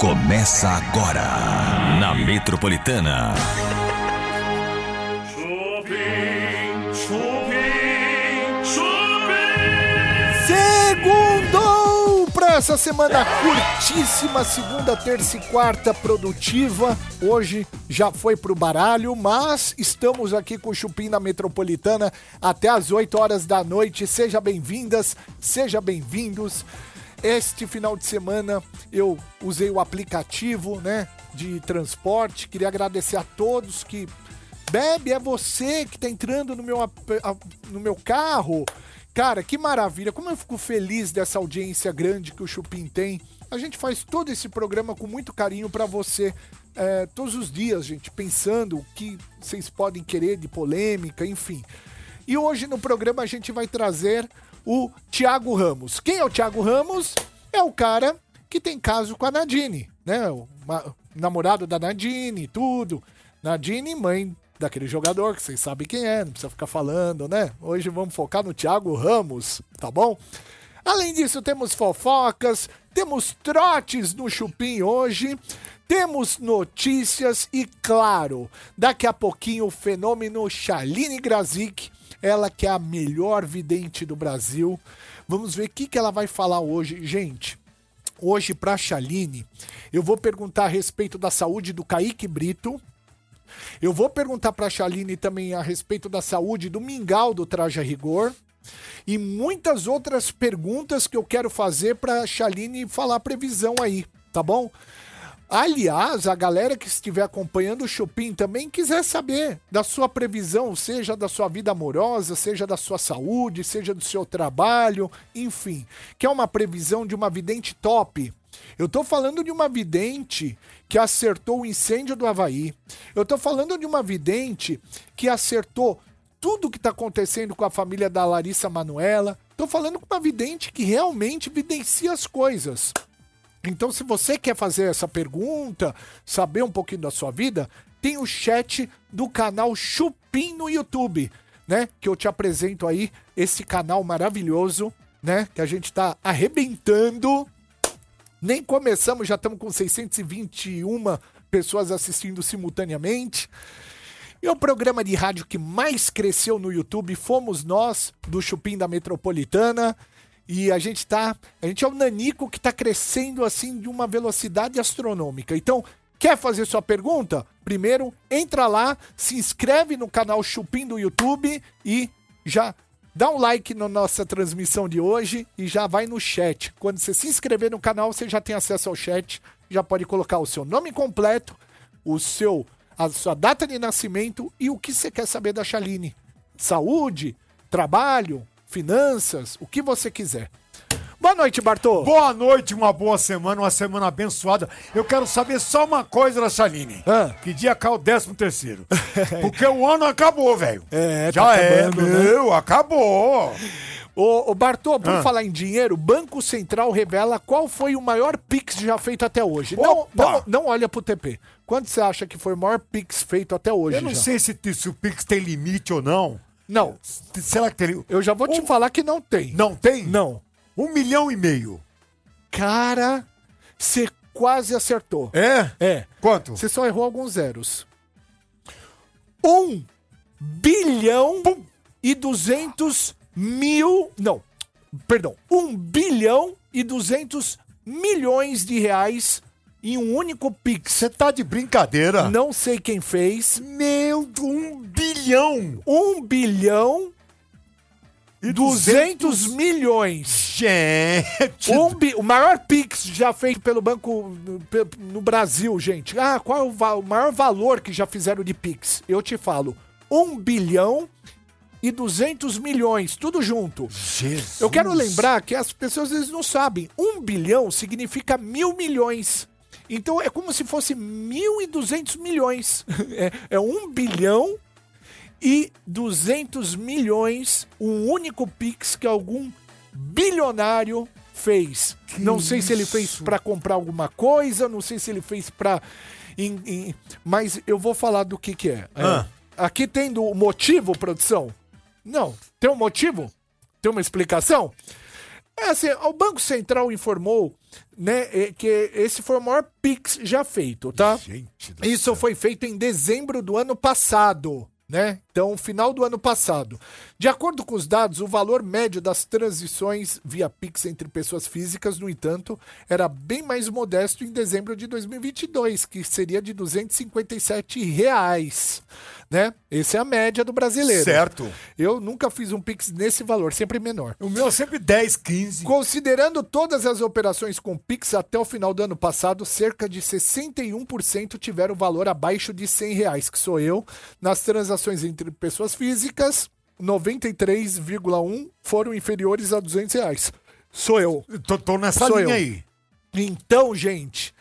Começa agora na Metropolitana. Chupim, chupim, chupim. Segundou para essa semana curtíssima, segunda, terça e quarta produtiva. Hoje já foi pro baralho, mas estamos aqui com o Chupim na Metropolitana até às 8 horas da noite. Seja bem-vindas, seja bem-vindos. Este final de semana eu usei o aplicativo, né, de transporte. Queria agradecer a todos que Bebe, é você que tá entrando no meu, no meu carro. Cara, que maravilha. Como eu fico feliz dessa audiência grande que o Chupim tem. A gente faz todo esse programa com muito carinho pra você. é, todos os dias, gente, pensando o que vocês podem querer de polêmica, enfim. E hoje no programa a gente vai trazer o Thiago Ramos. Quem é o Thiago Ramos? É o cara que tem caso com a Nadine, né? O namorado da Nadine, tudo. Nadine, mãe daquele jogador que vocês sabem quem é, não precisa ficar falando, né? Hoje vamos focar no Thiago Ramos, tá bom? Além disso, temos fofocas, temos trotes no Chupim hoje, temos notícias e, claro, daqui a pouquinho o fenômeno Shaline Grazik, ela que é a melhor vidente do Brasil. Vamos ver o que, que ela vai falar hoje. Gente, hoje pra Shaline, eu vou perguntar a respeito da saúde do Kaique Brito, eu vou perguntar pra Chaline também a respeito da saúde do Mingau do Traje a Rigor. E muitas outras perguntas que eu quero fazer pra Chaline falar a previsão aí, tá bom? Aliás, a galera que estiver acompanhando o Chupim também quiser saber da sua previsão, seja da sua vida amorosa, seja da sua saúde, seja do seu trabalho, enfim. Que é uma previsão de uma vidente top. Eu tô falando de uma vidente que acertou o incêndio do Havaí. Eu tô falando de uma vidente que acertou tudo que tá acontecendo com a família da Larissa Manuela. Tô falando com uma vidente que realmente videncia as coisas. Então, se você quer fazer essa pergunta, saber um pouquinho da sua vida, tem o chat do canal Chupim no YouTube, né? Que eu te apresento aí esse canal maravilhoso, né? Que a gente tá arrebentando. Nem começamos, já estamos com 621 pessoas assistindo simultaneamente. E o programa de rádio que mais cresceu no YouTube fomos nós, do Chupim da Metropolitana. E a gente tá. A gente é o Nanico que tá crescendo assim de uma velocidade astronômica. Então, quer fazer sua pergunta? Primeiro, entra lá, se inscreve no canal Chupim do YouTube e já dá um like na nossa transmissão de hoje e já vai no chat. Quando você se inscrever no canal, você já tem acesso ao chat, já pode colocar o seu nome completo, o seu a sua data de nascimento e o que você quer saber da Chaline. Saúde, trabalho, finanças, o que você quiser. Boa noite, Bartô. Boa noite, uma boa semana, uma semana abençoada. Eu quero saber só uma coisa da Chaline. Ah. Que dia cai o décimo terceiro? Porque o ano acabou, velho. É, tá Já é, acabando, né? meu, acabou. Ô, ô Bartô, por Ah. falar em dinheiro, Banco Central revela qual foi o maior Pix já feito até hoje. Não, não, não olha pro TP. Quanto você acha que foi o maior Pix feito até hoje? Eu não já? sei se, se o Pix tem limite ou não. Não, Será que tem? eu já vou te Um- falar que não tem. Não tem? Não. Um milhão e meio. Cara, você quase acertou. É? É. Quanto? Você só errou alguns zeros. Um bilhão e duzentos mil. Não, perdão. Um bilhão e duzentos milhões de reais em um único Pix. Você tá de brincadeira? Não sei quem fez. Meu, um bilhão. Um bilhão e duzentos milhões. Gente. Um bi- o maior Pix já feito pelo banco no, Brasil, gente. Ah, qual é o, va- o maior valor que já fizeram de Pix? Eu te falo. 1 bilhão e 200 milhões, tudo junto. Jesus. Eu quero lembrar que as pessoas às vezes não sabem. 1 bilhão significa mil milhões. Então é como se fosse 1.200 milhões. É, é 1 bilhão e 200 milhões, um único Pix que algum bilionário fez. não sei se ele fez isso? pra comprar alguma coisa, não sei se ele fez em- mas eu vou falar do que, que é. É, Ah. Aqui tem do motivo, produção? Não. Tem um motivo? Tem uma explicação? É assim, o Banco Central informou né, eh, que esse foi o maior Pix já feito, tá? Gente do Isso foi feito em dezembro do ano passado, né? Então, final do ano passado. De acordo com os dados, o valor médio das transições via Pix entre pessoas físicas, no entanto, era bem mais modesto em dezembro de 2022, que seria de 257 reais, né? Essa é a média do brasileiro. Certo. Eu nunca fiz um Pix nesse valor, sempre menor. O meu é sempre 10, 15. Considerando todas as operações com Pix até o final do ano passado, cerca de 61% tiveram valor abaixo de 100 reais, que sou eu. Nas transações entre pessoas físicas, 93,1% foram inferiores a 200 reais. Sou eu. Tô, tô nessa Sou linha eu. aí. Então, gente,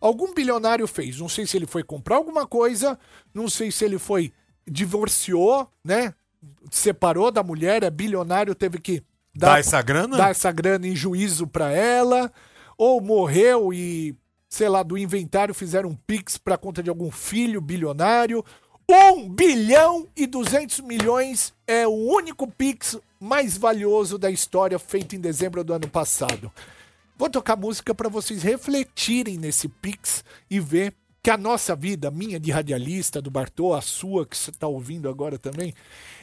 algum bilionário fez. Não sei se ele foi comprar alguma coisa, não sei se ele foi divorciou, né? Separou da mulher, é bilionário, teve que Dá essa grana? dar essa grana em juízo pra ela, ou morreu e, sei lá, do inventário fizeram um pix pra conta de algum filho bilionário. 1 bilhão e 200 milhões é o único pix mais valioso da história feito em dezembro do ano passado. Vou tocar música para vocês refletirem nesse Pix e ver que a nossa vida, minha de radialista, do Bartô, a sua que você está ouvindo agora também,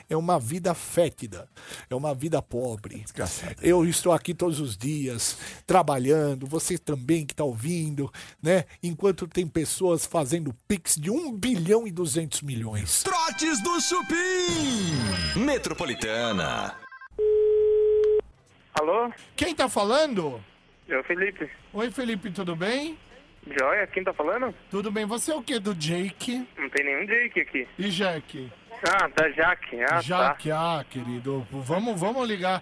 é uma vida fétida, é uma vida pobre. Desgraçado. Eu estou aqui todos os dias trabalhando, você também que está ouvindo, né? Enquanto tem pessoas fazendo Pix de 1 bilhão e 200 milhões. Trotes do Chupim. Metropolitana. Alô? Quem tá falando? É o Felipe. Oi, Felipe, tudo bem? Joia, quem tá falando? Tudo bem. Você é o que do Jake Não tem nenhum Jake aqui. e Jack? Ah, da Jaque. Ah, Jaque, ah, querido, vamos, vamos ligar.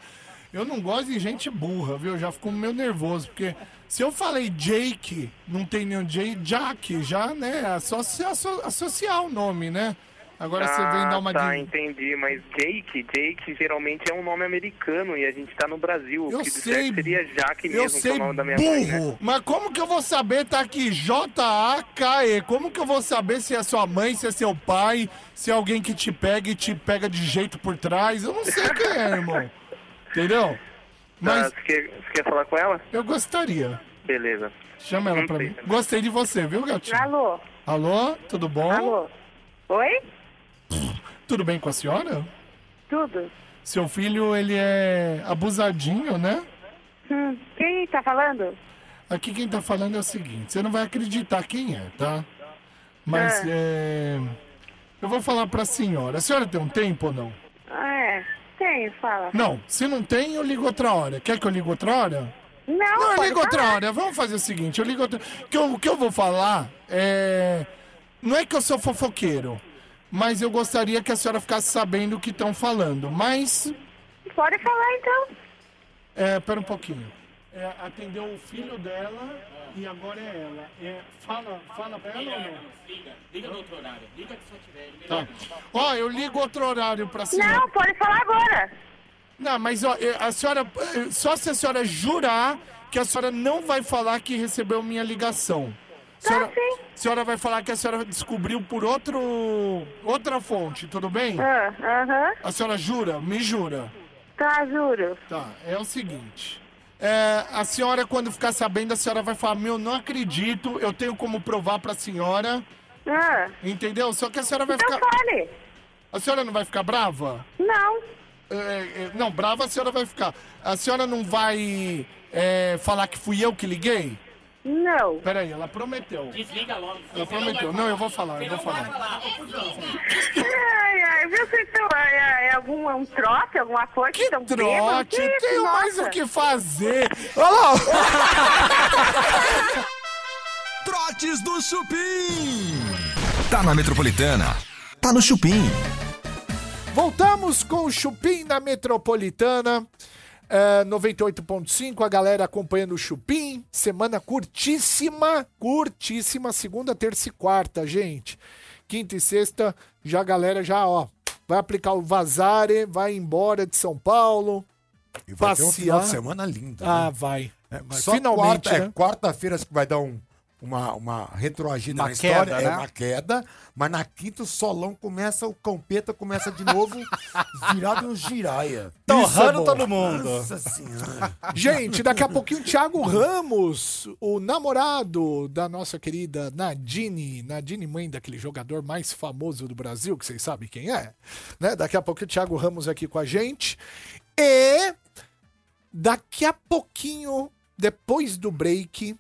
Eu não gosto de gente burra, viu? Já fico meio nervoso, porque se eu falei Jake, não tem nenhum Jake, já, né? Associa, asso- associar o nome, né? Agora tá. você vem dar Ah, uma tá, de... entendi. Mas Jake, Jake geralmente é um nome americano e a gente tá no Brasil. Eu o que sei, seria Jaque Eu mesmo, que é sei, o nome da minha mãe, né? burro. Mas como que eu vou saber, tá aqui, J-A-K-E? Como que eu vou saber se é sua mãe, se é seu pai, se é alguém que te pega e te pega de jeito por trás? Eu não sei quem é, irmão. Entendeu? Tá, Mas você, quer, você quer falar com ela? eu gostaria. Beleza. Chama ela pra mim. Gostei de você, viu, gatinho? Alô? Alô, tudo bom? Alô? Oi? Tudo bem com a senhora? Tudo? Seu filho, ele é abusadinho, né? Hum, quem tá falando? Aqui quem tá falando é o seguinte, você não vai acreditar quem é, tá? Mas Ah. é. Eu vou falar pra senhora. A senhora tem um tempo ou não? Ah, é. Tem, fala. Não, se não tem, eu ligo outra hora. Quer que eu ligo outra hora? Não, Não, eu ligo outra falar. hora. Vamos fazer o seguinte, eu ligo outra. Que eu- O que eu vou falar é. Não é que eu sou fofoqueiro, mas eu gostaria que a senhora ficasse sabendo o que estão falando. Mas. Pode falar, então. É, pera um pouquinho. É, atendeu o filho dela e agora é ela. É, fala, fala pra ela ou não? Liga, liga no outro horário. Liga que só tiver. Tá. Ó, eu ligo outro horário pra senhora. Não, pode falar agora. Não, mas ó, a senhora. eh, Só se a senhora jurar que a senhora não vai falar que recebeu minha ligação. A senhora, sim. a senhora vai falar que a senhora descobriu por outro. outra fonte, tudo bem? Ah, Aham. A senhora jura? Me jura. Tá, juro. Tá, é o seguinte. É, a senhora, quando ficar sabendo, a senhora vai falar: Meu, não acredito, eu tenho como provar pra senhora. Ah, Entendeu? Só que a senhora vai então ficar. fale. A senhora não vai ficar brava? Não. É, é, não, brava a senhora vai ficar. A senhora não vai é, falar que fui eu que liguei? Não. Peraí, ela prometeu. Desliga logo. Ela prometeu. Não, eu vou falar, eu vou falar. Ai, ai, viu se isso é, é algum um trote, alguma coisa? Que trote, Que tenho mais nossa? o que fazer. Olha lá. Trotes do Chupim. Tá na Metropolitana. Tá no Chupim. Voltamos com o Chupim na Metropolitana. É, 98.5, a galera acompanhando o Chupim. Semana curtíssima, curtíssima, segunda, terça e quarta, gente. Quinta e sexta, já a galera já, ó, vai aplicar o Vazare, vai embora de São Paulo. E vai ter um final de Passear. semana lindo. Ah, né? vai. É, só Finalmente, quarta, é, né? quarta-feira que vai dar um, uma, uma retroagida Uma na história, queda, é né? uma queda, mas na quinta o solão começa, o campeta começa de novo, virado um giraia. Torrando é todo mundo. Nossa senhora. Gente, daqui a pouquinho o Thiago Ramos, o namorado da nossa querida Nadine, Nadine mãe daquele jogador mais famoso do Brasil, que vocês sabem quem é, né? Daqui a pouquinho o Thiago Ramos aqui com a gente. E daqui a pouquinho, depois do break,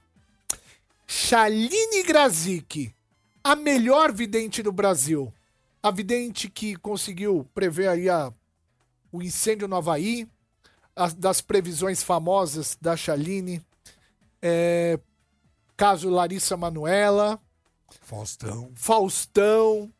Shaline Grazik, a melhor vidente do Brasil. A vidente que conseguiu prever aí a, o incêndio no Havaí, as- das previsões famosas da Chaline, é, caso Larissa Manuela, Faustão. Faustão.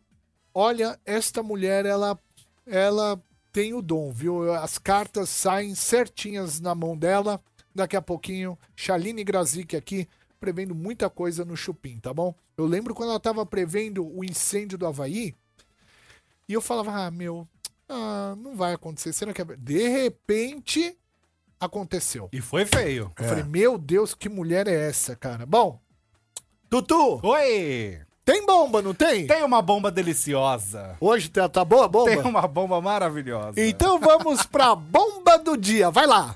Olha, esta mulher, ela, ela tem o dom, viu? As cartas saem certinhas na mão dela. Daqui a pouquinho, Chaline Grazik aqui, prevendo muita coisa no Chupim, tá bom? Eu lembro quando ela tava prevendo o incêndio do Havaí, e eu falava, ah, meu, ah, não vai acontecer. Será que é... De repente, aconteceu. E foi feio. Eu falei, meu Deus, que mulher é essa, cara? Bom, Tutu, Oi! tem bomba, não tem? Tem uma bomba deliciosa. Hoje tá, tá boa a bomba? Tem uma bomba maravilhosa. Então vamos pra bomba do dia. Vai lá.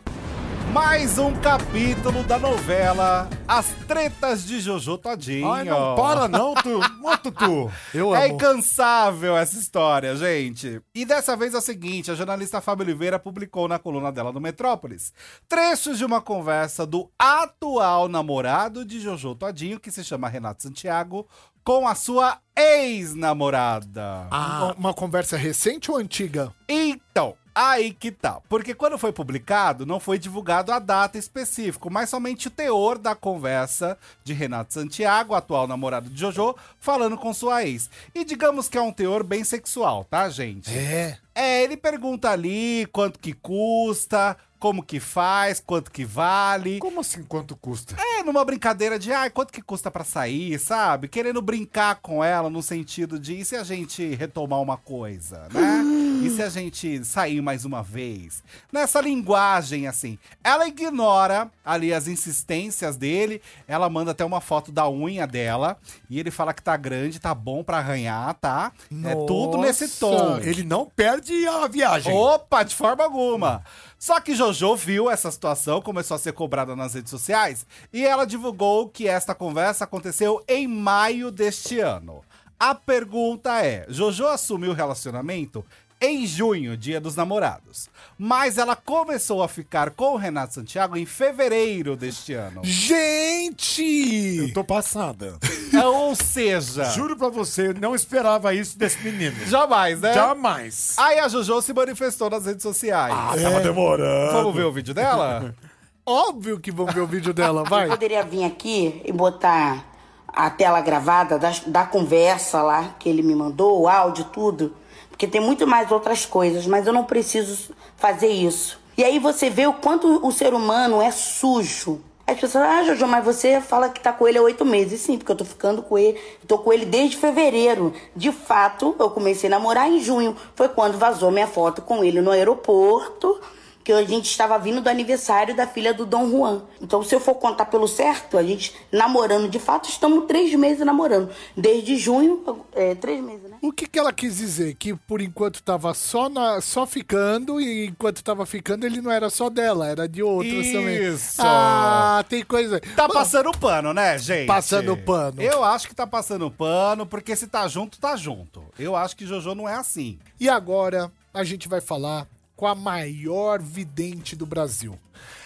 Mais um capítulo da novela As Tretas de Jojo Todinho. Ai, não para não, tu. Ô, Tutu. Eu É amo. incansável essa história, gente. E dessa vez é o seguinte: a jornalista Fábio Oliveira publicou na coluna dela do Metrópolis trechos de uma conversa do atual namorado de Jojo Todinho, que se chama Renato Santiago, com a sua ex-namorada. Uma, uma conversa recente ou antiga? Então, aí que tá. Porque quando foi publicado, não foi divulgado a data específica, mas somente o teor da conversa de Renato Santiago, atual namorado de Jojo, falando com sua ex. E digamos que é um teor bem sexual, tá, gente? É. É, ele pergunta ali quanto que custa, como que faz, quanto que vale. Como assim, quanto custa? É, numa brincadeira de, ai, quanto que custa pra sair, sabe? Querendo brincar com ela no sentido de, e se a gente retomar uma coisa, né? E se a gente sair mais uma vez? Nessa linguagem, assim. Ela ignora ali as insistências dele, ela manda até uma foto da unha dela, e ele fala que tá grande, tá bom pra arranhar, tá? É tudo nesse Nossa, tom. Ele não perde a viagem. Opa, de forma alguma. Só que Jojo viu essa situação, começou a ser cobrada nas redes sociais e ela divulgou que esta conversa aconteceu em maio deste ano. A pergunta é: Jojo assumiu o relacionamento em junho, dia dos namorados. Mas ela começou a ficar com o Renato Santiago em fevereiro deste ano. Gente! Eu tô passada. É, Ou seja, Juro pra você, eu não esperava isso desse menino. jamais, né? Jamais. Aí a Jojo se manifestou nas redes sociais. Ah, tava demorando. Vamos ver o vídeo dela? Óbvio que vão ver o vídeo dela, vai. Poderia vir aqui e botar a tela gravada da, da conversa lá que ele me mandou, o áudio, tudo. Porque tem muito mais outras coisas, mas eu não preciso fazer isso. E aí você vê o quanto o ser humano é sujo. As pessoas, ah, Jojo, mas você fala que tá com ele há oito meses. Sim, porque eu tô ficando com ele. Tô com ele desde fevereiro. De fato, eu comecei a namorar em junho. Foi quando vazou minha foto com ele no aeroporto que a gente estava vindo do aniversário da filha do Dom Juan. Então, se eu for contar pelo certo, a gente namorando de fato, estamos três meses namorando. Desde junho, é, três meses, né? O que, que ela quis dizer? Que por enquanto tava só, na, só ficando e enquanto tava ficando ele não era só dela, era de outras também. Isso. Ah, tem coisa. Tá passando pano, né, gente? Passando pano. Eu acho que tá passando pano, porque se tá junto, tá junto. Eu acho que Jojo não é assim. E agora a gente vai falar com a maior vidente do Brasil.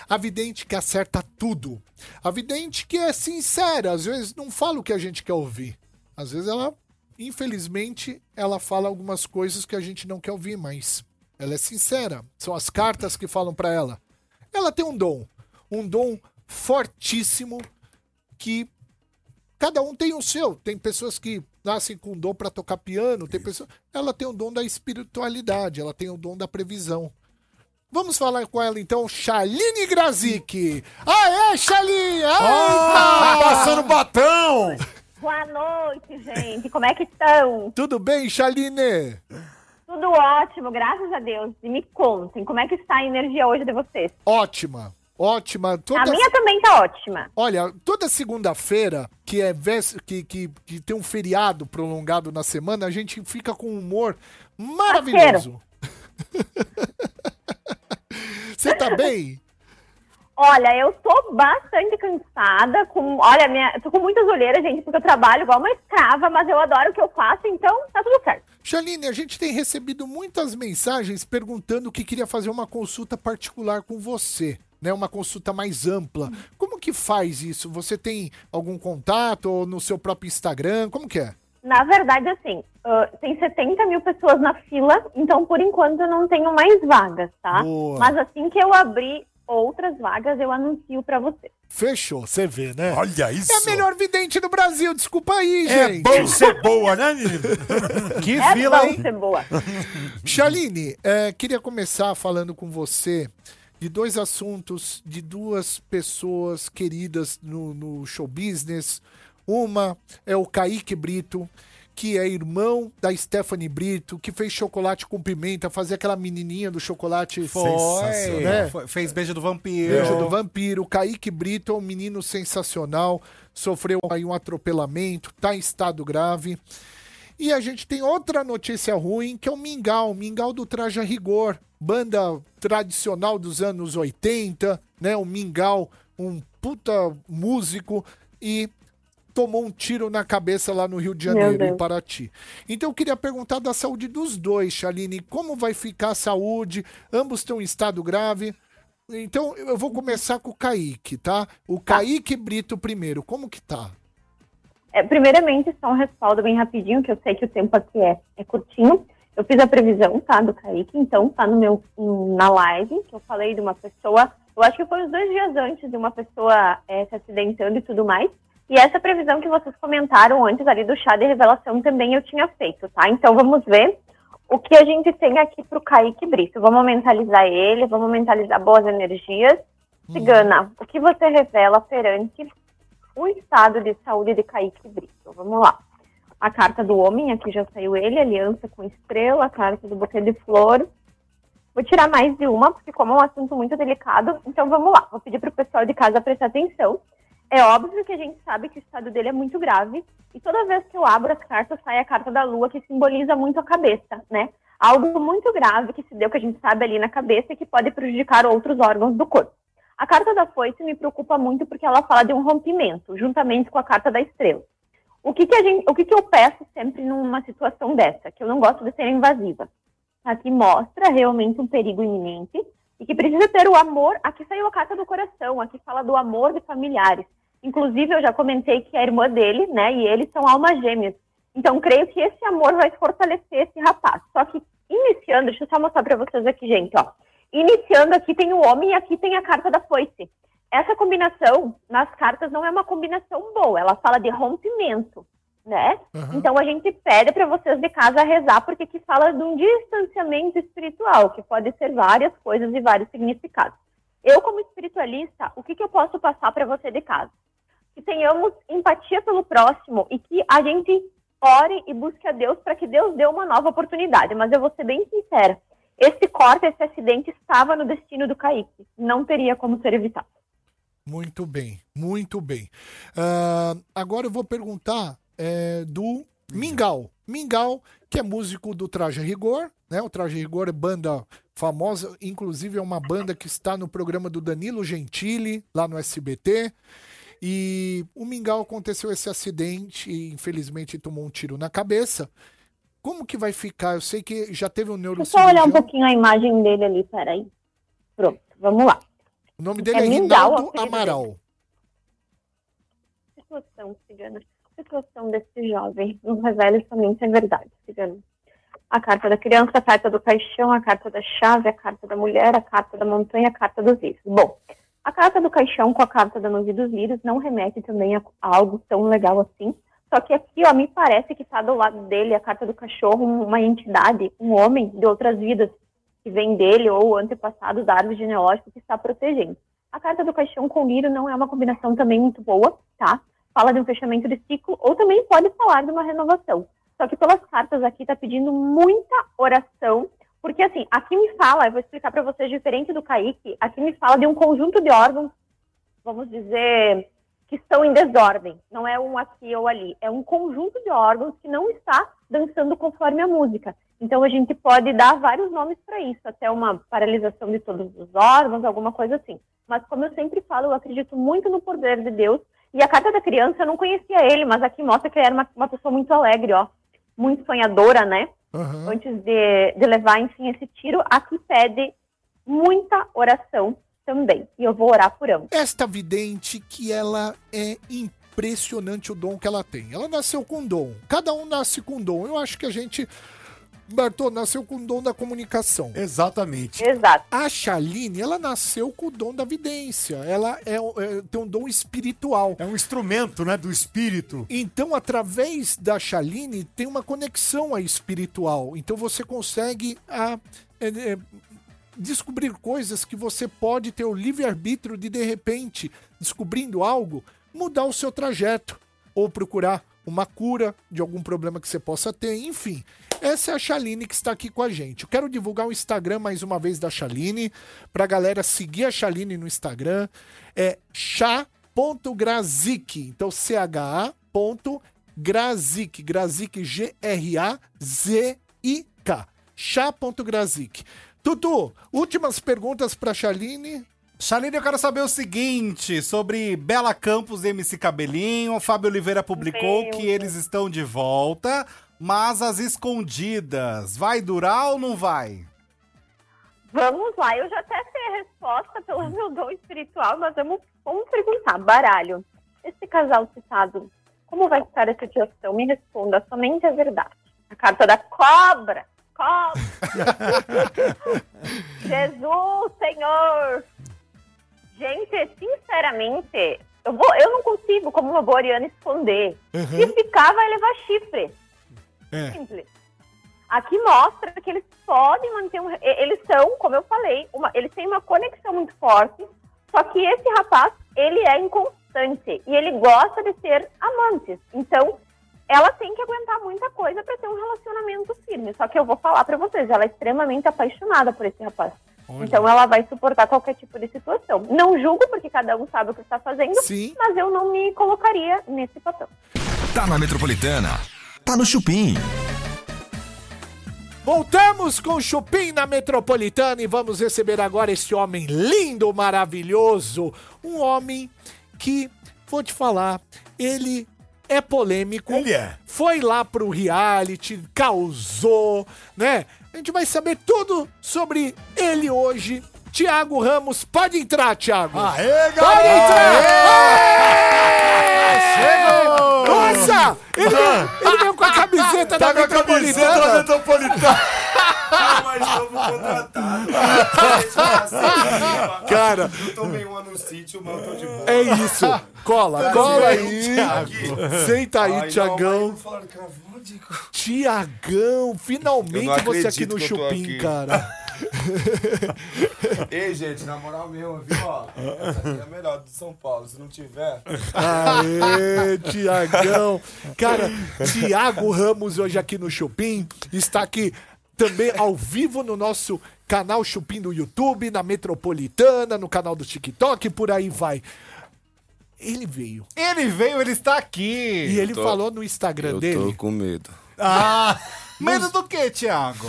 A vidente que acerta tudo. A vidente que é sincera, às vezes não fala o que a gente quer ouvir. Às vezes ela, infelizmente, ela fala algumas coisas que a gente não quer ouvir, mas ela é sincera. São as cartas que falam pra ela. Ela tem um dom, um dom fortíssimo que cada um tem o seu. Tem pessoas que nascem com dom para tocar piano, tem pessoas. Ela tem o dom da espiritualidade, ela tem o dom da previsão. Vamos falar com ela então, Shaline Grazik. Aê, Shaline! Ah, Eita! passando batão! Boa noite, gente. Como é que estão? Tudo bem, Shaline? Tudo ótimo, graças a Deus. E me contem, como é que está a energia hoje de vocês? Ótima, Ótima. A Toda, minha também tá ótima. Olha, toda segunda-feira, que é vés- que, que, que tem um feriado prolongado na semana, a gente fica com um humor maravilhoso. Você tá bem? Olha, eu tô bastante cansada, com. Olha, minha, tô com muitas olheiras, gente, porque eu trabalho igual uma escrava, mas eu adoro o que eu faço, então tá tudo certo. Chaline, a gente tem recebido muitas mensagens perguntando que queria fazer uma consulta particular com você, né? Uma consulta mais ampla. Como que faz isso? Você tem algum contato ou no seu próprio Instagram? Como que é? Na verdade, assim, ah, tem 70 mil pessoas na fila, então por enquanto eu não tenho mais vagas, tá? Boa. Mas assim que eu abrir outras vagas, eu anuncio pra você. Fechou, você vê, né? Olha isso. É a melhor vidente do Brasil, desculpa aí, É gente. bom ser boa, né, menino? Que É fila, bom hein? ser boa. Chaline, é, queria começar falando com você de dois assuntos de duas pessoas queridas no, no show business. Uma é o Kaique Brito, que é irmão da Stephanie Brito, que fez chocolate com pimenta, fazia aquela menininha do chocolate. Foi, né? foi- Fez beijo do vampiro. Beijo do Vampiro. Kaique Brito é um menino sensacional. Sofreu aí um atropelamento, tá em estado grave. E a gente tem outra notícia ruim, que é o Mingau. Mingau do Traja Rigor. Banda tradicional dos anos 80, né? O Mingau, um puta músico. E tomou um tiro na cabeça lá no Rio de Janeiro, em Paraty. Então eu queria perguntar da saúde dos dois, Chaline. Como vai ficar a saúde? Ambos estão em estado grave. Então eu vou começar com o Kaique, tá? O Kaique Brito primeiro, como que tá? É, primeiramente, só um respaldo bem rapidinho, que eu sei que o tempo aqui é, é curtinho. Eu fiz a previsão, tá, do Kaique, então tá no meu, hum, na live, que eu falei de uma pessoa, eu acho que foi uns dois dias antes de uma pessoa é, se acidentando e tudo mais. E essa previsão que vocês comentaram antes ali do chá de revelação também eu tinha feito, tá? Então vamos ver o que a gente tem aqui pro Kaique Brito. Vamos mentalizar ele, vamos mentalizar boas energias. Cigana, o que você revela perante o estado de saúde de Kaique Brito. Vamos lá. A carta do homem, aqui já saiu ele, aliança com estrela, a carta do buquê de flor. Vou tirar mais de uma, porque como é um assunto muito delicado, então vamos lá. Vou pedir para o pessoal de casa prestar atenção. É óbvio que a gente sabe que o estado dele é muito grave, e toda vez que eu abro as cartas, sai a carta da lua, que simboliza muito a cabeça, né? Algo muito grave que se deu, que a gente sabe ali na cabeça, e que pode prejudicar outros órgãos do corpo. A carta da foice me preocupa muito porque ela fala de um rompimento, juntamente com a carta da estrela. O que, que, a gente, o que, que eu peço sempre numa situação dessa? Que eu não gosto de ser invasiva. Aqui mostra realmente um perigo iminente e que precisa ter o amor. Aqui saiu a carta do coração, aqui fala do amor de familiares. Inclusive, eu já comentei que a irmã dele, né, e ele são almas gêmeas. Então, creio que esse amor vai fortalecer esse rapaz. Só que, iniciando, deixa eu só mostrar para vocês aqui, gente, ó. Iniciando aqui tem o homem e aqui tem a carta da foice. Essa combinação nas cartas não é uma combinação boa, ela fala de rompimento, né? Então a gente pede para vocês de casa rezar, porque aqui fala de um distanciamento espiritual, que pode ser várias coisas e vários significados. Eu, como espiritualista, o que, que eu posso passar para você de casa? Que tenhamos empatia pelo próximo e que a gente ore e busque a Deus para que Deus dê uma nova oportunidade. Mas eu vou ser bem sincera. Esse corte, esse acidente estava no destino do Kaique. Não teria como ser evitado. Muito bem, muito bem. Ah, agora eu vou perguntar é, do Mingau. Mingau, que é músico do Traje Rigor, né? O Traje Rigor é banda famosa, inclusive é uma banda que está no programa do Danilo Gentili, lá no SBT. E o Mingau aconteceu esse acidente e infelizmente tomou um tiro na cabeça. Como que vai ficar? Eu sei que já teve um Deixa eu só olhar um neurocirurgião. pouquinho a imagem dele ali, peraí. Pronto, vamos lá. O nome dele É é Rinaldo Amaral. Situação, cigana. Situação desse jovem. Não revela somente a verdade, cigana. A carta da criança, a carta do caixão, a carta da chave, a carta da mulher, a carta da montanha, a carta dos livros. Bom, a carta do caixão com a carta da nuvem dos lírios não remete também a algo tão legal assim. Só que aqui, ó, me parece que está do lado dele a carta do cachorro, uma entidade, um homem de outras vidas que vem dele ou antepassado da árvore genealógica que está protegendo. A carta do caixão com lírio não é uma combinação também muito boa, tá? Fala de um fechamento de ciclo ou também pode falar de uma renovação. Só que pelas cartas aqui está pedindo muita oração, Porque assim, aqui me fala, eu vou explicar para vocês diferente do Kaique, aqui me fala de um conjunto de órgãos, vamos dizer, que estão em desordem. Não é um aqui ou ali, é um conjunto de órgãos que não está dançando conforme a música. Então a gente pode dar vários nomes para isso, até uma paralisação de todos os órgãos, alguma coisa assim. Mas como eu sempre falo, eu acredito muito no poder de Deus. E a carta da criança eu não conhecia ele, mas aqui mostra que ele era uma, uma pessoa muito alegre, ó, muito sonhadora, né? Aham. antes de, de levar, enfim, esse tiro, aqui pede muita oração também. E eu vou orar por ambos. Esta vidente que ela é impressionante o dom que ela tem. Ela nasceu com dom. Cada um nasce com dom. Eu acho que a gente, Bartô, nasceu com o dom da comunicação. Exatamente. Exato. A Chaline, ela nasceu com o dom da vidência. Ela é, é- tem um dom espiritual. É um instrumento, né, do espírito. Então, através da Chaline, tem uma conexão a espiritual. Então, você consegue a, é, é, descobrir coisas que você pode ter o livre-arbítrio de, de repente, descobrindo algo, mudar o seu trajeto. Ou procurar uma cura de algum problema que você possa ter. Enfim, essa é a Chaline que está aqui com a gente. Eu quero divulgar o Instagram mais uma vez da Chaline, pra galera seguir a Chaline no Instagram. É chá.grazik. Então, C-H-A.grazik. Grazik, G-R-A-Z-I-K. Chá.grazik. Tutu, últimas perguntas pra Chaline. Chaline, eu quero saber o seguinte sobre Bela Campos e MC Cabelinho. O Fábio Oliveira publicou Meu que Deus. eles estão de volta, mas as escondidas. Vai durar ou não vai? Vamos lá, eu já até sei a resposta pelo meu dom espiritual, mas vamos, vamos perguntar. Baralho, esse casal citado, como vai estar essa situação? Me responda somente a verdade. A carta da cobra. Cobra. Jesus, Senhor. Gente, sinceramente, eu, vou, eu não consigo, como uma boa ariana, esconder. Se ficar, vai levar chifre. É. Simples. Aqui mostra que eles podem manter um. Eles são, como eu falei, uma- eles têm uma conexão muito forte. Só que esse rapaz, ele é inconstante e ele gosta de ser amantes. Então, ela tem que aguentar muita coisa para ter um relacionamento firme. Só que eu vou falar para vocês, ela é extremamente apaixonada por esse rapaz. Então, ela vai suportar qualquer tipo de situação. Não julgo, porque cada um sabe o que está fazendo, Sim. mas eu não me colocaria nesse papel. Tá na Metropolitana. Tá no Chupim. Voltamos com o Chupim na Metropolitana e vamos receber agora esse homem lindo, maravilhoso. Um homem que, vou te falar, ele é polêmico. Ele é. Foi lá pro reality, causou, né? A gente vai saber tudo sobre ele hoje. Tiago Ramos, pode entrar, Tiago. Aê, Pode galera! entrar! Chegou! Nossa! Ele, ele veio com a camiseta Tá da com a camiseta da Metropolitana. Mas eu vou contratado. Cara, Eu tomei uma no sítio, mas eu tô de boa. é isso. Cola, cola aí. Senta aí, Ai, Tiagão. Tiagão, finalmente você aqui no Chupim, aqui. cara. Ei, gente, na moral mesmo, viu? Ó, essa aqui é a melhor de São Paulo. Se não tiver, Aê, Tiagão. Cara, Tiago Ramos hoje aqui no Chupim está aqui também ao vivo no nosso canal Chupim do YouTube, na Metropolitana, no canal do TikTok, por aí vai. Ele veio Ele veio, ele está aqui. e ele tô- falou no Instagram dele. com medo. Ah, medo do que, Thiago?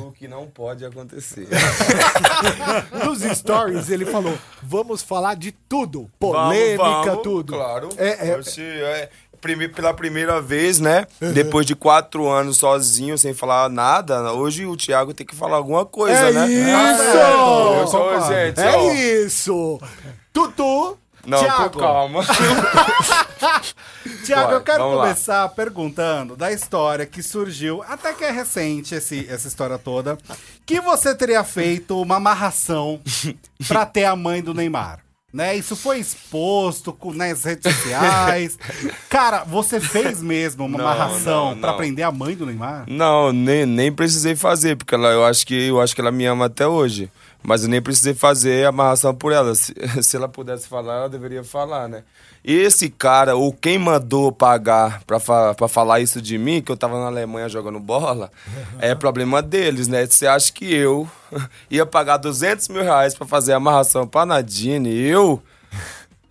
O que não pode acontecer. Nos stories ele falou: vamos falar de tudo. Polêmica, Vamos, vamos, tudo. Claro. É, é, é, prime- pela primeira vez, né? Depois de quatro anos sozinho, sem falar nada, hoje o Thiago tem que falar alguma coisa, É né? isso! Eu sou, gente, é ó. isso! Tutu! Não, Thiago. calma. Tiago, eu quero vamos lá. começar perguntando da história que surgiu, até que é recente esse, essa história toda, que você teria feito uma amarração pra ter a mãe do Neymar. Né? Isso foi exposto com- nas redes sociais. Cara, você fez mesmo uma Não, amarração não. prender a mãe do Neymar? Não, nem, nem precisei fazer, porque ela, eu, acho que, eu acho que ela me ama até hoje. Mas eu nem precisei fazer amarração por ela. Se, se ela pudesse falar, ela deveria falar, né? Esse cara, ou quem mandou pagar pra, fa pra falar isso de mim, que eu tava na Alemanha jogando bola, é problema deles, né? Você acha que eu ia pagar 200 mil reais pra fazer amarração pra Nadine? Eu?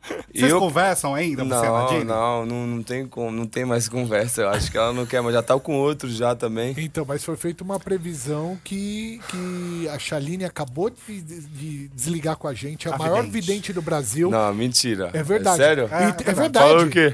Vocês conversam ainda, você e a não, não, não, não tem como, não tem mais conversa. Eu acho que ela não quer, mas já tá com outros já também. Então, mas foi feita uma previsão que, que a Chaline acabou de, de desligar com a gente, a, A maior vidente. vidente do Brasil. Não, mentira. É verdade. É sério? E- É, verdade. Falou o quê?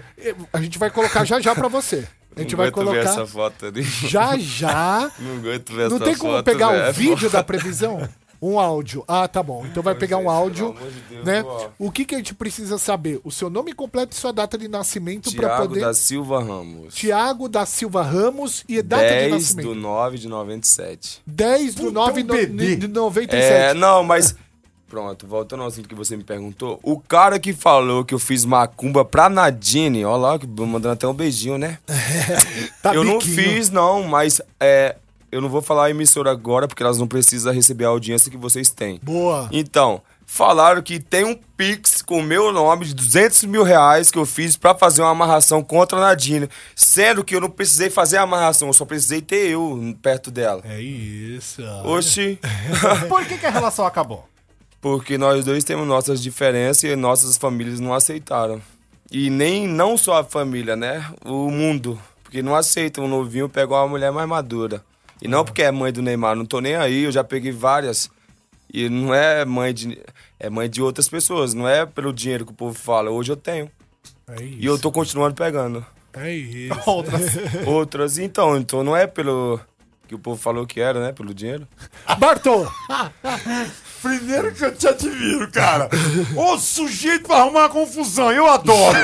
A gente vai colocar já já pra você. A gente Não vai aguento ver colocar essa foto ali. já já. Não aguento ver Não essa tem como foto, pegar o velho. vídeo da previsão? Um áudio. Ah, tá bom. Então vai pegar um áudio, amor de Deus, né? ó. O que que a gente precisa saber? O seu nome completo e sua data de nascimento para Tiago poder da Silva Ramos. Tiago da Silva Ramos e data de 10 nascimento. do 9 de 97. 10 do 9 no- de 97. É, não, mas. Pronto, voltando ao assunto que você me perguntou. O cara que falou que eu fiz macumba pra Nadine, ó lá, que mandando até um beijinho, né? Tá eu não biquinho. fiz, não, mas é, eu não vou falar a emissora agora, porque elas não precisam receber a audiência que vocês têm. Boa. Então, falaram que tem um Pix com o meu nome de 200 mil reais que eu fiz pra fazer uma amarração contra a Nadine. Sendo que eu não precisei fazer a amarração, eu só precisei ter eu perto dela. É isso. Oxi. Por que, que a relação acabou? Porque nós dois temos nossas diferenças e nossas famílias não aceitaram. E nem não só a família, né? O mundo. Porque não aceitam um novinho pegar uma mulher mais madura. E não porque é mãe do Neymar, não tô nem aí, eu já peguei várias. E não é mãe de. É mãe de outras pessoas, não é pelo dinheiro que o povo fala. Hoje eu tenho. É isso. E eu tô continuando pegando. É isso. Outras. Outras, então, então não é pelo que o povo falou que era, né? Pelo dinheiro. Bartô! Primeiro que eu te admiro, cara. Ô sujeito pra arrumar uma confusão, eu adoro.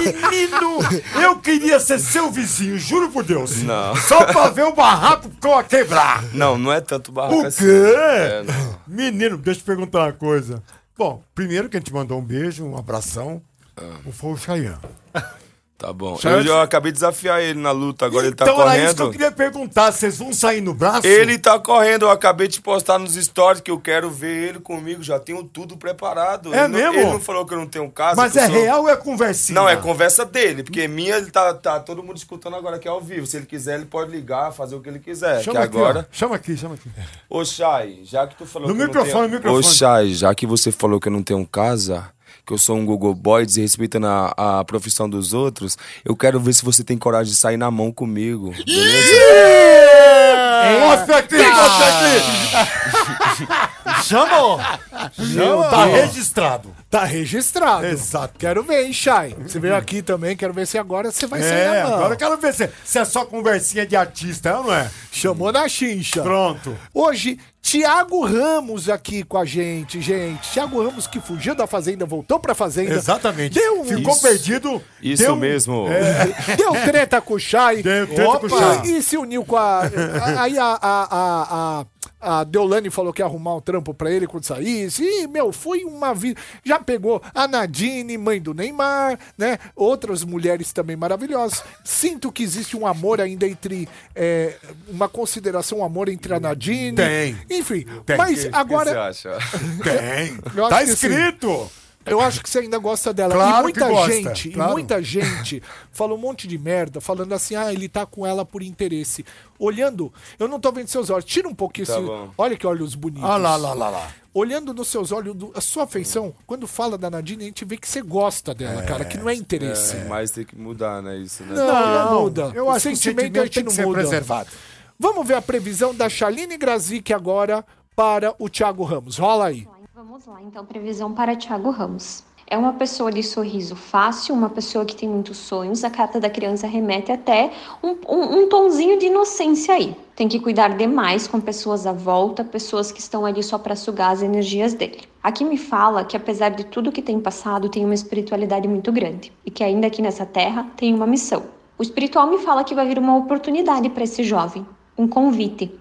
Menino, eu queria ser seu vizinho, juro por Deus. Não. Só pra ver o barraco co- quebrar. Não, não é tanto barraco O assim. quê? É. Menino, deixa eu te perguntar uma coisa. Bom, primeiro que a gente mandou um beijo, um abração. Foi o Chayanne. Tá bom. Eu já acabei de desafiar ele na luta, agora ele tá então era isso que eu correndo. queria perguntar. Vocês vão sair no braço? Ele tá correndo, eu acabei de postar nos stories que eu quero ver ele comigo, já tenho tudo preparado. É Ele não- mesmo? Ele não falou que eu não tenho casa. Mas é sou- real ou é conversinha? Não, é conversa dele, porque minha ele tá, tá todo mundo escutando agora que é ao vivo. Se ele quiser, ele pode ligar, fazer o que ele quiser. Chama aqui, agora. ó. Chama aqui, chama aqui. Ô, Chay, já que tu falou No que eu microfone, não no tenho... microfone. Ô, Chay, já que você falou que eu não tenho casa, que eu sou um Google Boy, desrespeitando a, a profissão dos outros, eu quero ver se você tem coragem de sair na mão comigo. Mostra aqui, mostra aqui. Chamou! Chama, tá registrado. Tá registrado. Exato. Quero ver, hein, Chay? Você veio aqui também, quero ver se agora você vai sair É, na mão. agora eu quero ver se, se é só conversinha de artista, é ou não é? Chamou na chincha. Pronto. Hoje, Tiago Ramos aqui com a gente, gente. Tiago Ramos que fugiu da Fazenda, voltou pra Fazenda. Exatamente. Deu um... Ficou perdido. Isso deu um- mesmo. Deu treta com o Chay. Deu treta com o Chay. E se uniu com a. a- Aí a, a, a, a, a Deolane falou que ia arrumar um trampo pra ele quando saísse. E, meu, foi uma vida. Já pegou a Nadine, mãe do Neymar, né? Outras mulheres também maravilhosas. Sinto que existe um amor ainda entre. é, uma consideração, um amor entre a Nadine. Tem. Enfim, Tem. mas que agora. você acha? Tem. Tá que sim. Eu acho que você ainda gosta dela. Claro e muita que gosta, gente, claro. e muita gente falou um monte de merda, falando assim, ah, ele tá com ela por interesse. Olhando, eu não tô vendo seus olhos. Tira um pouquinho Tá esse. bom. Olha que olhos bonitos. Ah lá, lá, lá, lá. Olhando nos seus olhos, a sua afeição, quando fala da Nadine, a gente vê que você gosta dela, cara, que não é interesse. É, mas tem que mudar, né? Isso, né? Não, não, muda. Eu o acho que o sentimento, sentimento a gente tem que não ser muda. preservado. Vamos ver a previsão da Chaline Grazik agora para o Thiago Ramos. Rola aí. Vamos lá, então, previsão para Thiago Ramos. É uma pessoa de sorriso fácil, uma pessoa que tem muitos sonhos. A carta da criança remete até um, um, um tonzinho de inocência aí. Tem que cuidar demais com pessoas à volta, pessoas que estão ali só para sugar as energias dele. Aqui me fala que, apesar de tudo que tem passado, tem uma espiritualidade muito grande e que ainda aqui nessa terra tem uma missão. O espiritual me fala que vai vir uma oportunidade para esse jovem, um convite,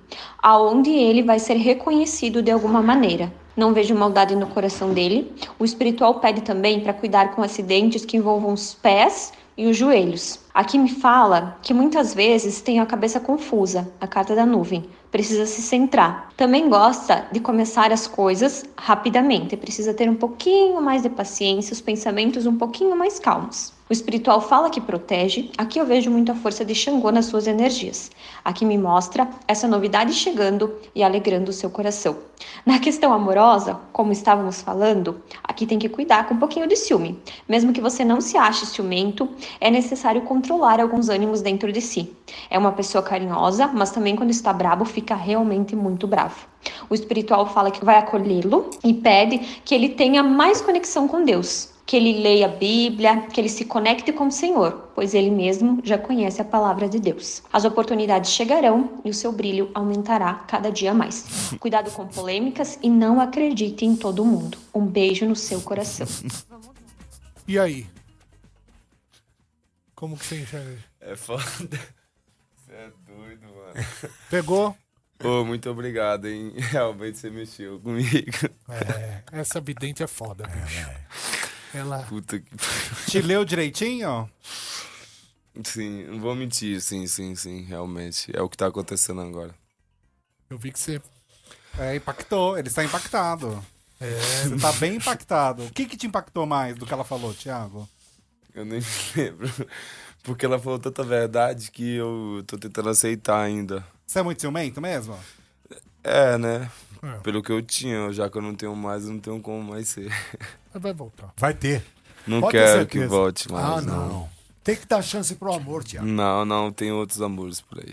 aonde ele vai ser reconhecido de alguma maneira. Não vejo maldade no coração dele. O espiritual pede também para cuidar com acidentes que envolvam os pés e os joelhos. Aqui me fala que muitas vezes tem a cabeça confusa, a carta da nuvem, precisa se centrar. Também gosta de começar as coisas rapidamente, precisa ter um pouquinho mais de paciência, os pensamentos um pouquinho mais calmos. O espiritual fala que protege, aqui eu vejo muito a força de Xangô nas suas energias. Aqui me mostra essa novidade chegando e alegrando o seu coração. Na questão amorosa, como estávamos falando, aqui tem que cuidar com um pouquinho de ciúme. Mesmo que você não se ache ciumento, é necessário controlar alguns ânimos dentro de si. É uma pessoa carinhosa, mas também quando está brabo fica realmente muito bravo. O espiritual fala que vai acolhê-lo e pede que ele tenha mais conexão com Deus, que ele leia a Bíblia, que ele se conecte com o Senhor, pois ele mesmo já conhece a palavra de Deus. As oportunidades chegarão e o seu brilho aumentará cada dia mais. Cuidado com polêmicas e não acredite em todo mundo. Um beijo no seu coração. E aí? Como que você enxerga? É foda. Você é doido, mano. Pegou? Ô, muito obrigado, hein? Realmente você mexeu comigo. É, essa vidente é foda, bicho. Ela. Puta que. Te leu direitinho? Sim, não vou mentir, sim, sim, sim, realmente. É o que tá acontecendo agora. Eu vi que você. É, impactou. Ele está impactado. É. Você tá bem impactado. O que que te impactou mais do que ela falou, Thiago? Eu nem lembro. Porque ela falou tanta verdade que eu tô tentando aceitar ainda. Você é muito ciumento mesmo? É, né? É. Pelo que eu tinha, já que eu não tenho mais, eu não tenho como mais ser. Mas vai voltar. Vai ter. Não Pode quero que volte mais. Ah, não. Tem que dar chance pro amor, Tiago. Não, não, tem outros amores por aí.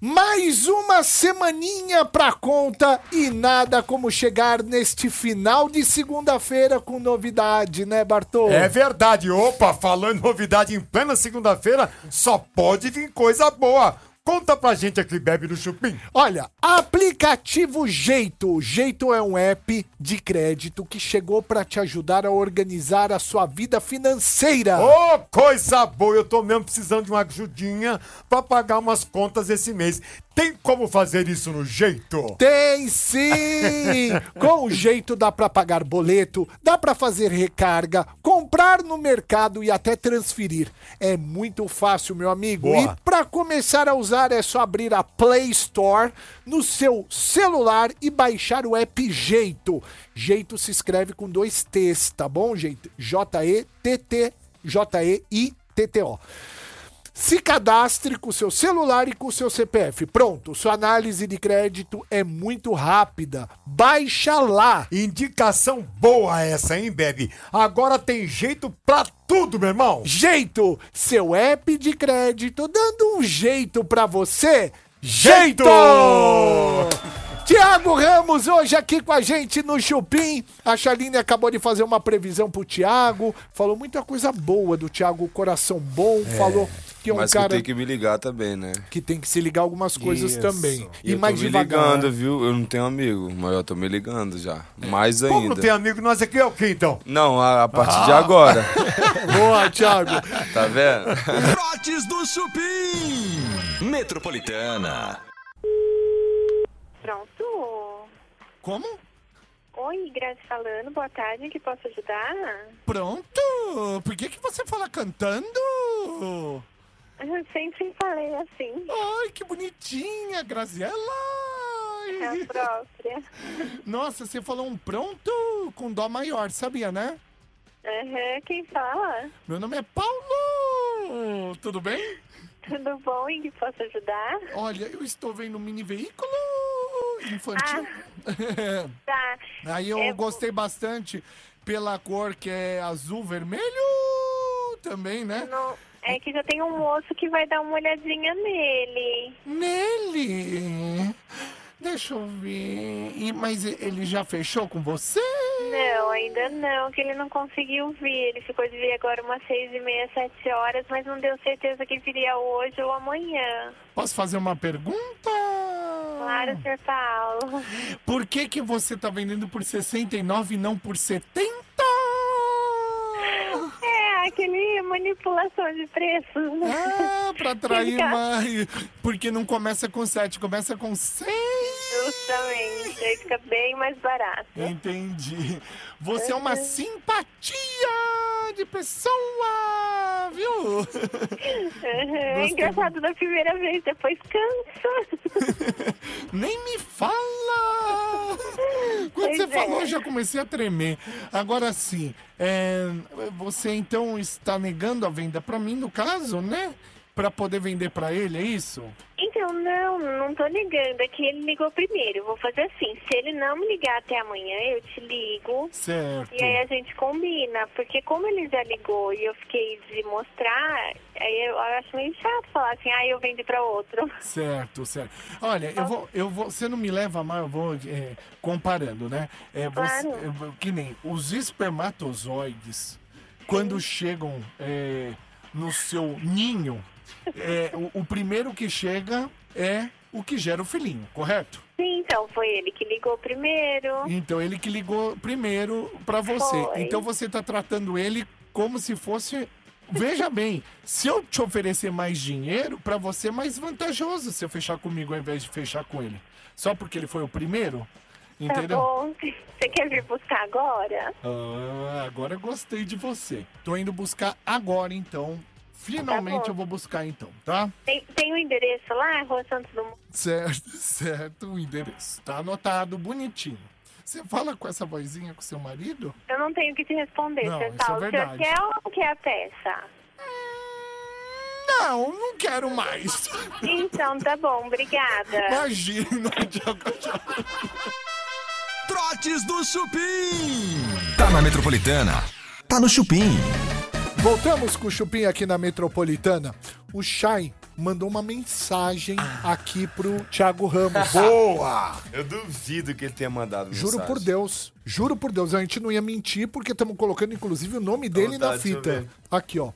Mais uma semaninha pra conta e nada como chegar neste final de segunda-feira com novidade, né, Bartô? É verdade. Opa, falando novidade em plena segunda-feira, só pode vir coisa boa. Conta pra gente aqui, bebe no chupim. Olha, aplicativo Jeito. Jeito é um app de crédito que chegou pra te ajudar a organizar a sua vida financeira. Ô, coisa boa! Eu tô mesmo precisando de uma ajudinha pra pagar umas contas esse mês. Tem como fazer isso no jeito? Tem sim! Com o jeito dá pra pagar boleto, dá pra fazer recarga, comprar no mercado e até transferir. É muito fácil, meu amigo. Boa. E pra começar a usar é só abrir a Play Store no seu celular e baixar o app Jeito. Jeito se escreve com dois T's, tá bom, gente? J-E-T-T, J-E-I-T-T-O. Se cadastre com o seu celular e com o seu CPF. Pronto, sua análise de crédito é muito rápida. Baixa lá. Indicação boa essa, hein, Bebe? Agora tem jeito pra tudo, meu irmão. Jeito, seu app de crédito dando um jeito pra você. Jeito! Tiago Ramos hoje aqui com a gente no Chupim. A Chaline acabou de fazer uma previsão pro Tiago. Falou muita coisa boa do Tiago, coração bom. Falou que é um Mas cara que eu tenho que me ligar também, né? que tem que se ligar algumas coisas Isso. também. E E eu mais tô me devagar. ligando, viu? Eu não tenho amigo, mas eu tô me ligando já. Mais Como ainda. não tem amigo, nós aqui é o quê, então? Não, a, a partir de agora. Boa, Thiago. Tá vendo? Trotes do Chupim. Metropolitana. Pronto. Como? Oi, Grazi falando. Boa tarde, que posso ajudar? Pronto! Por que, que você fala cantando? Eu sempre falei assim. Ai, que bonitinha, Graziela! É a própria. Nossa, você falou um pronto com dó maior, sabia, né? Aham, quem fala? Meu nome é Paulo! Tudo bem? Tudo bom? Em que posso ajudar? Olha, eu estou vendo um mini veículo infantil. Tá. Aí eu É, gostei bastante pela cor que é azul vermelho também, né? Não, é que já tem um moço que vai dar uma olhadinha nele. Nele? Deixa eu ver. E- mas ele já fechou com você? Não, ainda não, que ele não conseguiu vir. Ele ficou de vir agora umas seis e meia, sete horas, mas não deu certeza que viria hoje ou amanhã. Posso fazer uma pergunta? Claro, Sr. Paulo. Por que que você tá vendendo por 69 e não por 70? É, aquele manipulação de preços. né? Ah, pra atrair mais. Porque não começa com 7, começa com 6. Justamente, aí fica bem mais barato. Entendi. Você é uma Uhum. simpatia de pessoa. viu? Uhum, engraçado da primeira vez, depois cansa. Nem me fala! Quando você é. falou, eu já comecei a tremer. Agora sim, é, você então está negando a venda pra mim, no caso, né? Pra poder vender pra ele, é isso? Então, não, não tô ligando. É que ele ligou primeiro. Vou fazer assim: se ele não me ligar até amanhã, eu te ligo. Certo. E aí a gente combina. Porque como ele já ligou e eu fiquei de mostrar, aí eu acho meio chato falar assim: ah, eu vendi pra outro. Certo, certo. Olha, eu vou, eu vou, você não me leva mal, eu vou é, comparando, né? É, Claro. eu- que nem os espermatozoides, quando chegam é, no seu ninho, é, o, o primeiro que chega é o que gera o filhinho, correto? Sim, então foi ele que ligou primeiro. Então ele que ligou primeiro pra você. Foi. Então você tá tratando ele como se fosse. Veja bem, se eu te oferecer mais dinheiro, pra você é mais vantajoso se eu fechar comigo ao invés de fechar com ele. Só porque ele foi o primeiro? Entendeu? Tá bom. Você quer vir buscar agora? Ah, agora eu gostei de você. Tô indo buscar agora, então. Finalmente Tá eu vou buscar, então, tá? Tem, tem o endereço lá, Rua Santos Dumont. Certo, certo, o endereço. Tá anotado, bonitinho. Você fala com essa vozinha com seu marido? Eu não tenho que te responder. Não, Você isso fala, é o senhor quer ou não quer a peça? Não, não quero mais. Então, tá bom, obrigada. Imagina, tchau, tchau. Trotes do Chupim. Tá na Metropolitana. Tá no Chupim. Voltamos com o Chupim aqui na Metropolitana. O Chay mandou uma mensagem aqui pro Thiago Ramos. Boa! Eu duvido que ele tenha mandado Juro mensagem. por Deus, juro por Deus, a gente não ia mentir porque estamos colocando inclusive o nome dele na tá, fita. Aqui, ó.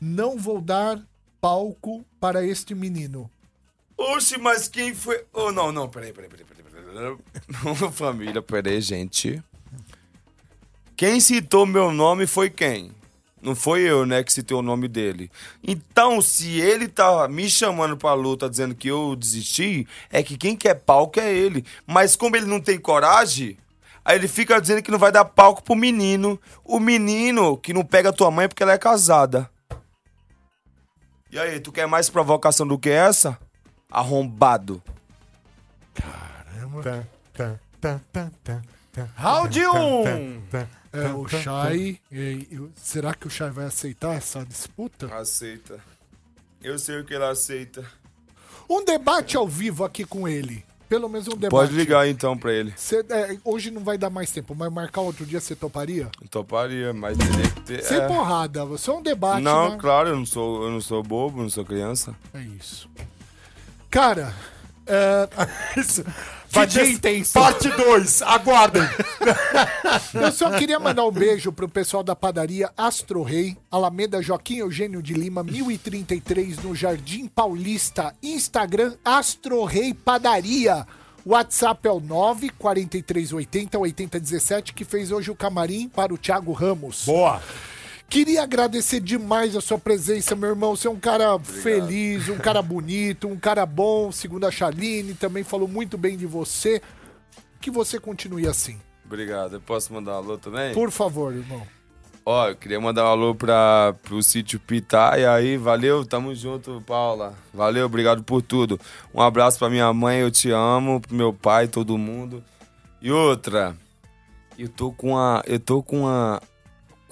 Não vou dar palco para este menino. Oxe, mas quem foi... Oh, não, não, peraí, peraí, peraí, peraí. peraí. Família, peraí, gente. Quem citou meu nome foi quem? Não foi eu, né, que citei o nome dele. Então, se ele tá me chamando pra luta dizendo que eu desisti, é que quem quer palco é ele. Mas como ele não tem coragem, aí ele fica dizendo que não vai dar palco pro menino. O menino que não pega tua mãe porque ela é casada. E aí, tu quer mais provocação do que essa? Arrombado. Tá, tá, tá, tá, tá, tá. Round Tá, um. tá, tá, É, o e- Será que o Chay vai aceitar essa disputa? Aceita. Eu sei o que ele aceita. Um debate ao vivo aqui com ele. Pelo menos um debate. Pode ligar então pra ele. Cê- é, hoje não vai dar mais tempo, mas marcar outro dia você toparia? Toparia, mas teria que ter. Sem é. porrada, você é um debate, Não, né? claro, eu não sou, eu não sou bobo, não sou criança. É isso. Cara, é... Vai dia ter intenso. Parte 2, aguardem. Eu só queria mandar um beijo pro pessoal da padaria Astro Rei, Alameda Joaquim Eugênio de Lima, 1033, no Jardim Paulista. Instagram Astro Rei Padaria. WhatsApp é o 94380 8017, que fez hoje o camarim para o Thiago Ramos. Boa. Queria agradecer demais a sua presença, meu irmão. Você é um cara feliz, um cara bonito, um cara bom. Segundo a Chaline, também falou muito bem de você. Que você continue assim. Obrigado. Eu posso mandar um alô também? Por favor, irmão. Ó, eu queria mandar um alô pra, pro sítio Pitaia aí. Valeu, tamo junto, Paula. Valeu, obrigado por tudo. Um abraço pra minha mãe, eu te amo, pro meu pai, todo mundo. E outra, eu tô com uma. Eu tô com uma.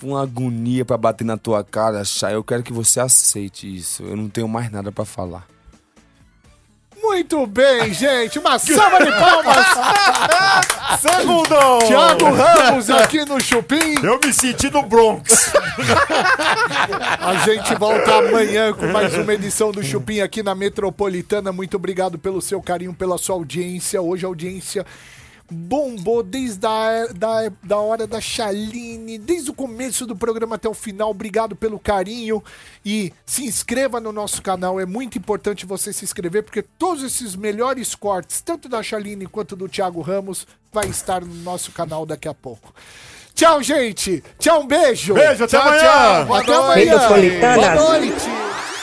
Com uma agonia pra bater na tua cara, Chay. Eu quero que você aceite isso. Eu não tenho mais nada pra falar. Muito bem, gente. Uma salva de palmas. Segundo! Thiago Ramos aqui no Chupim. Eu me senti no Bronx. A gente volta amanhã com mais uma edição do Chupim aqui na Metropolitana. Muito obrigado pelo seu carinho, pela sua audiência. Hoje a audiência bombou desde a da, da hora da Chaline, desde o começo do programa até o final. Obrigado pelo carinho e se inscreva no nosso canal. É muito importante você se inscrever porque todos esses melhores cortes, tanto da Chaline quanto do Thiago Ramos, vai estar no nosso canal daqui a pouco. Tchau, gente. Tchau, um beijo. Beijo, até Tchau, amanhã. tchau. Boa Até noite. Metropolitana. Boa noite.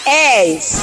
És.